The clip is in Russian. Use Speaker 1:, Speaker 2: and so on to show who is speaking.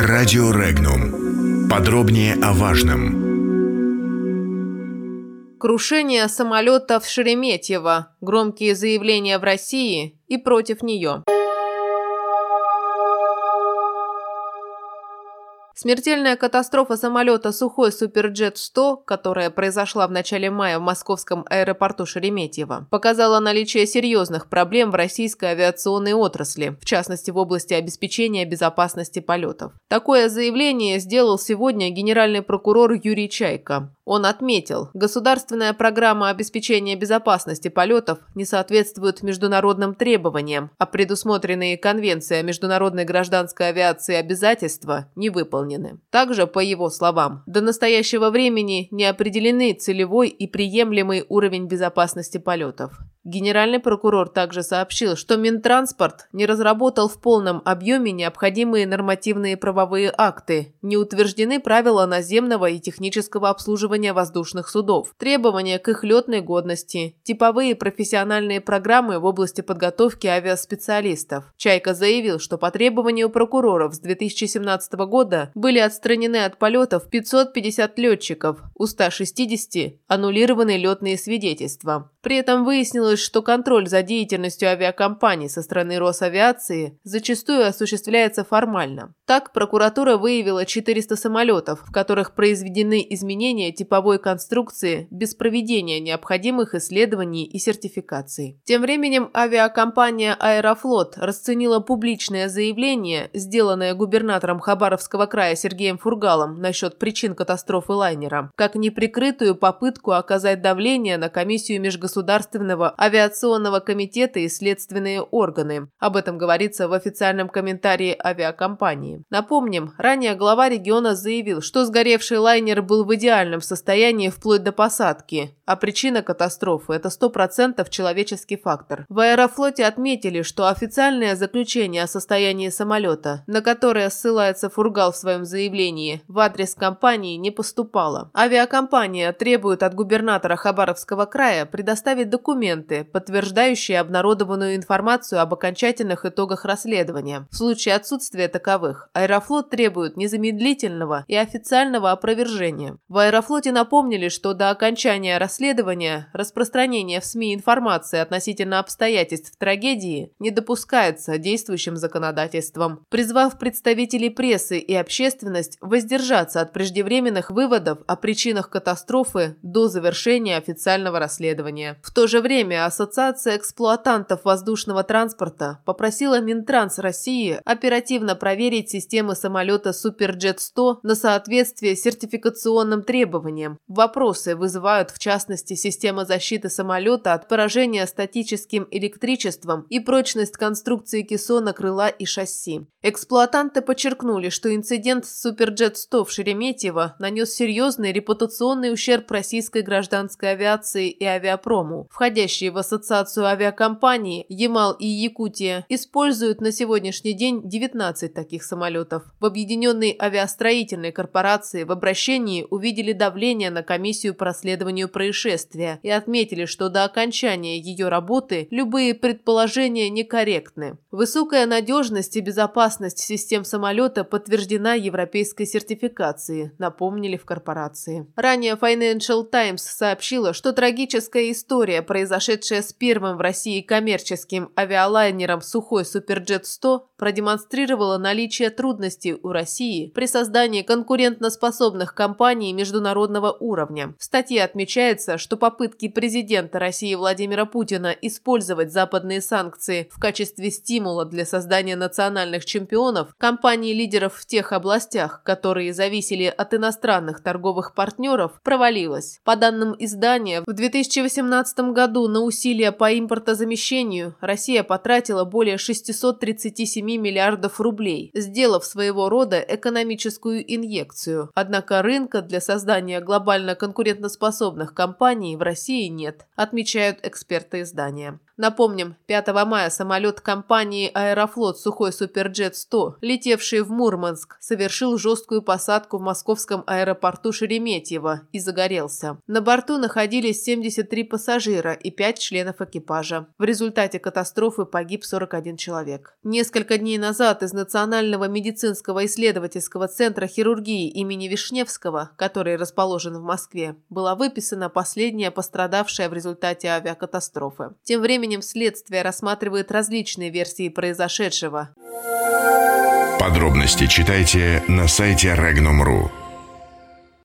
Speaker 1: Радио Регнум. Подробнее о важном.
Speaker 2: Крушение самолета в Шереметьево. Громкие заявления в России и против нее. Смертельная катастрофа самолета «Сухой Суперджет-100», которая произошла в начале мая в московском аэропорту Шереметьево, показала наличие серьезных проблем в российской авиационной отрасли, в частности в области обеспечения безопасности полетов. Такое заявление сделал сегодня генеральный прокурор Юрий Чайко. Он отметил, государственная программа обеспечения безопасности полетов не соответствует международным требованиям, а предусмотренные Конвенцией о международной гражданской авиации обязательства не выполнены. Также, по его словам, до настоящего времени не определены целевой и приемлемый уровень безопасности полетов. Генеральный прокурор также сообщил, что Минтранспорт не разработал в полном объеме необходимые нормативные правовые акты, не утверждены правила наземного и технического обслуживания воздушных судов, требования к их летной годности, типовые профессиональные программы в области подготовки авиаспециалистов. Чайка заявил, что по требованию прокуроров с 2017 года были отстранены от полетов 550 летчиков, у 160 аннулированы летные свидетельства. При этом выяснилось, что контроль за деятельностью авиакомпаний со стороны Росавиации зачастую осуществляется формально. Так, прокуратура выявила 400 самолетов, в которых произведены изменения типовой конструкции без проведения необходимых исследований и сертификаций. Тем временем авиакомпания «Аэрофлот» расценила публичное заявление, сделанное губернатором Хабаровского края Сергеем Фургалом насчет причин катастрофы лайнера, как неприкрытую попытку оказать давление на комиссию межгосударственного авиационного комитета и следственные органы. Об этом говорится в официальном комментарии авиакомпании. Напомним, ранее глава региона заявил, что сгоревший лайнер был в идеальном состоянии вплоть до посадки, а причина катастрофы – это 100% человеческий фактор. В аэрофлоте отметили, что официальное заключение о состоянии самолета, на которое ссылается Фургал в своем заявлении, в адрес компании не поступало. Авиакомпания требует от губернатора Хабаровского края предоставить документы, подтверждающие обнародованную информацию об окончательных итогах расследования. В случае отсутствия таковых, Аэрофлот требует незамедлительного и официального опровержения. В Аэрофлоте напомнили, что до окончания расследования распространение в СМИ информации относительно обстоятельств трагедии не допускается действующим законодательством, призвав представителей прессы и общественность воздержаться от преждевременных выводов о причинах катастрофы до завершения официального расследования. В то же время Ассоциация эксплуатантов воздушного транспорта попросила Минтранс России оперативно проверить системы самолета Суперджет-100 на соответствие сертификационным требованиям. Вопросы вызывают в частности система защиты самолета от поражения статическим электричеством и прочность конструкции кессона крыла и шасси. Эксплуатанты подчеркнули, что инцидент с Суперджет-100 в Шереметьево нанес серьезный репутационный ущерб российской гражданской авиации и авиапрому. Входящие в ассоциацию авиакомпаний Ямал и Якутия используют на сегодняшний день 19 таких самолетов самолетов. В Объединенной авиастроительной корпорации в обращении увидели давление на комиссию по расследованию происшествия и отметили, что до окончания ее работы любые предположения некорректны. Высокая надежность и безопасность систем самолета подтверждена европейской сертификацией, напомнили в корпорации. Ранее Financial Times сообщила, что трагическая история, произошедшая с первым в России коммерческим авиалайнером «Сухой Суперджет-100», продемонстрировала наличие трудностей у России при создании конкурентноспособных компаний международного уровня. В статье отмечается, что попытки президента России Владимира Путина использовать западные санкции в качестве стимула для создания национальных чемпионов компаний-лидеров в тех областях, которые зависели от иностранных торговых партнеров, провалилась. По данным издания, в 2018 году на усилия по импортозамещению Россия потратила более 637 миллиардов рублей, сделав сделав своего рода экономическую инъекцию. Однако рынка для создания глобально конкурентоспособных компаний в России нет, отмечают эксперты издания. Напомним, 5 мая самолет компании «Аэрофлот» Сухой Суперджет-100, летевший в Мурманск, совершил жесткую посадку в московском аэропорту Шереметьево и загорелся. На борту находились 73 пассажира и 5 членов экипажа. В результате катастрофы погиб 41 человек. Несколько дней назад из Национального медицинского исследовательского центра хирургии имени Вишневского, который расположен в Москве, была выписана последняя пострадавшая в результате авиакатастрофы. Тем временем следствие рассматривает различные версии произошедшего.
Speaker 1: Подробности читайте на сайте Regnum.ru.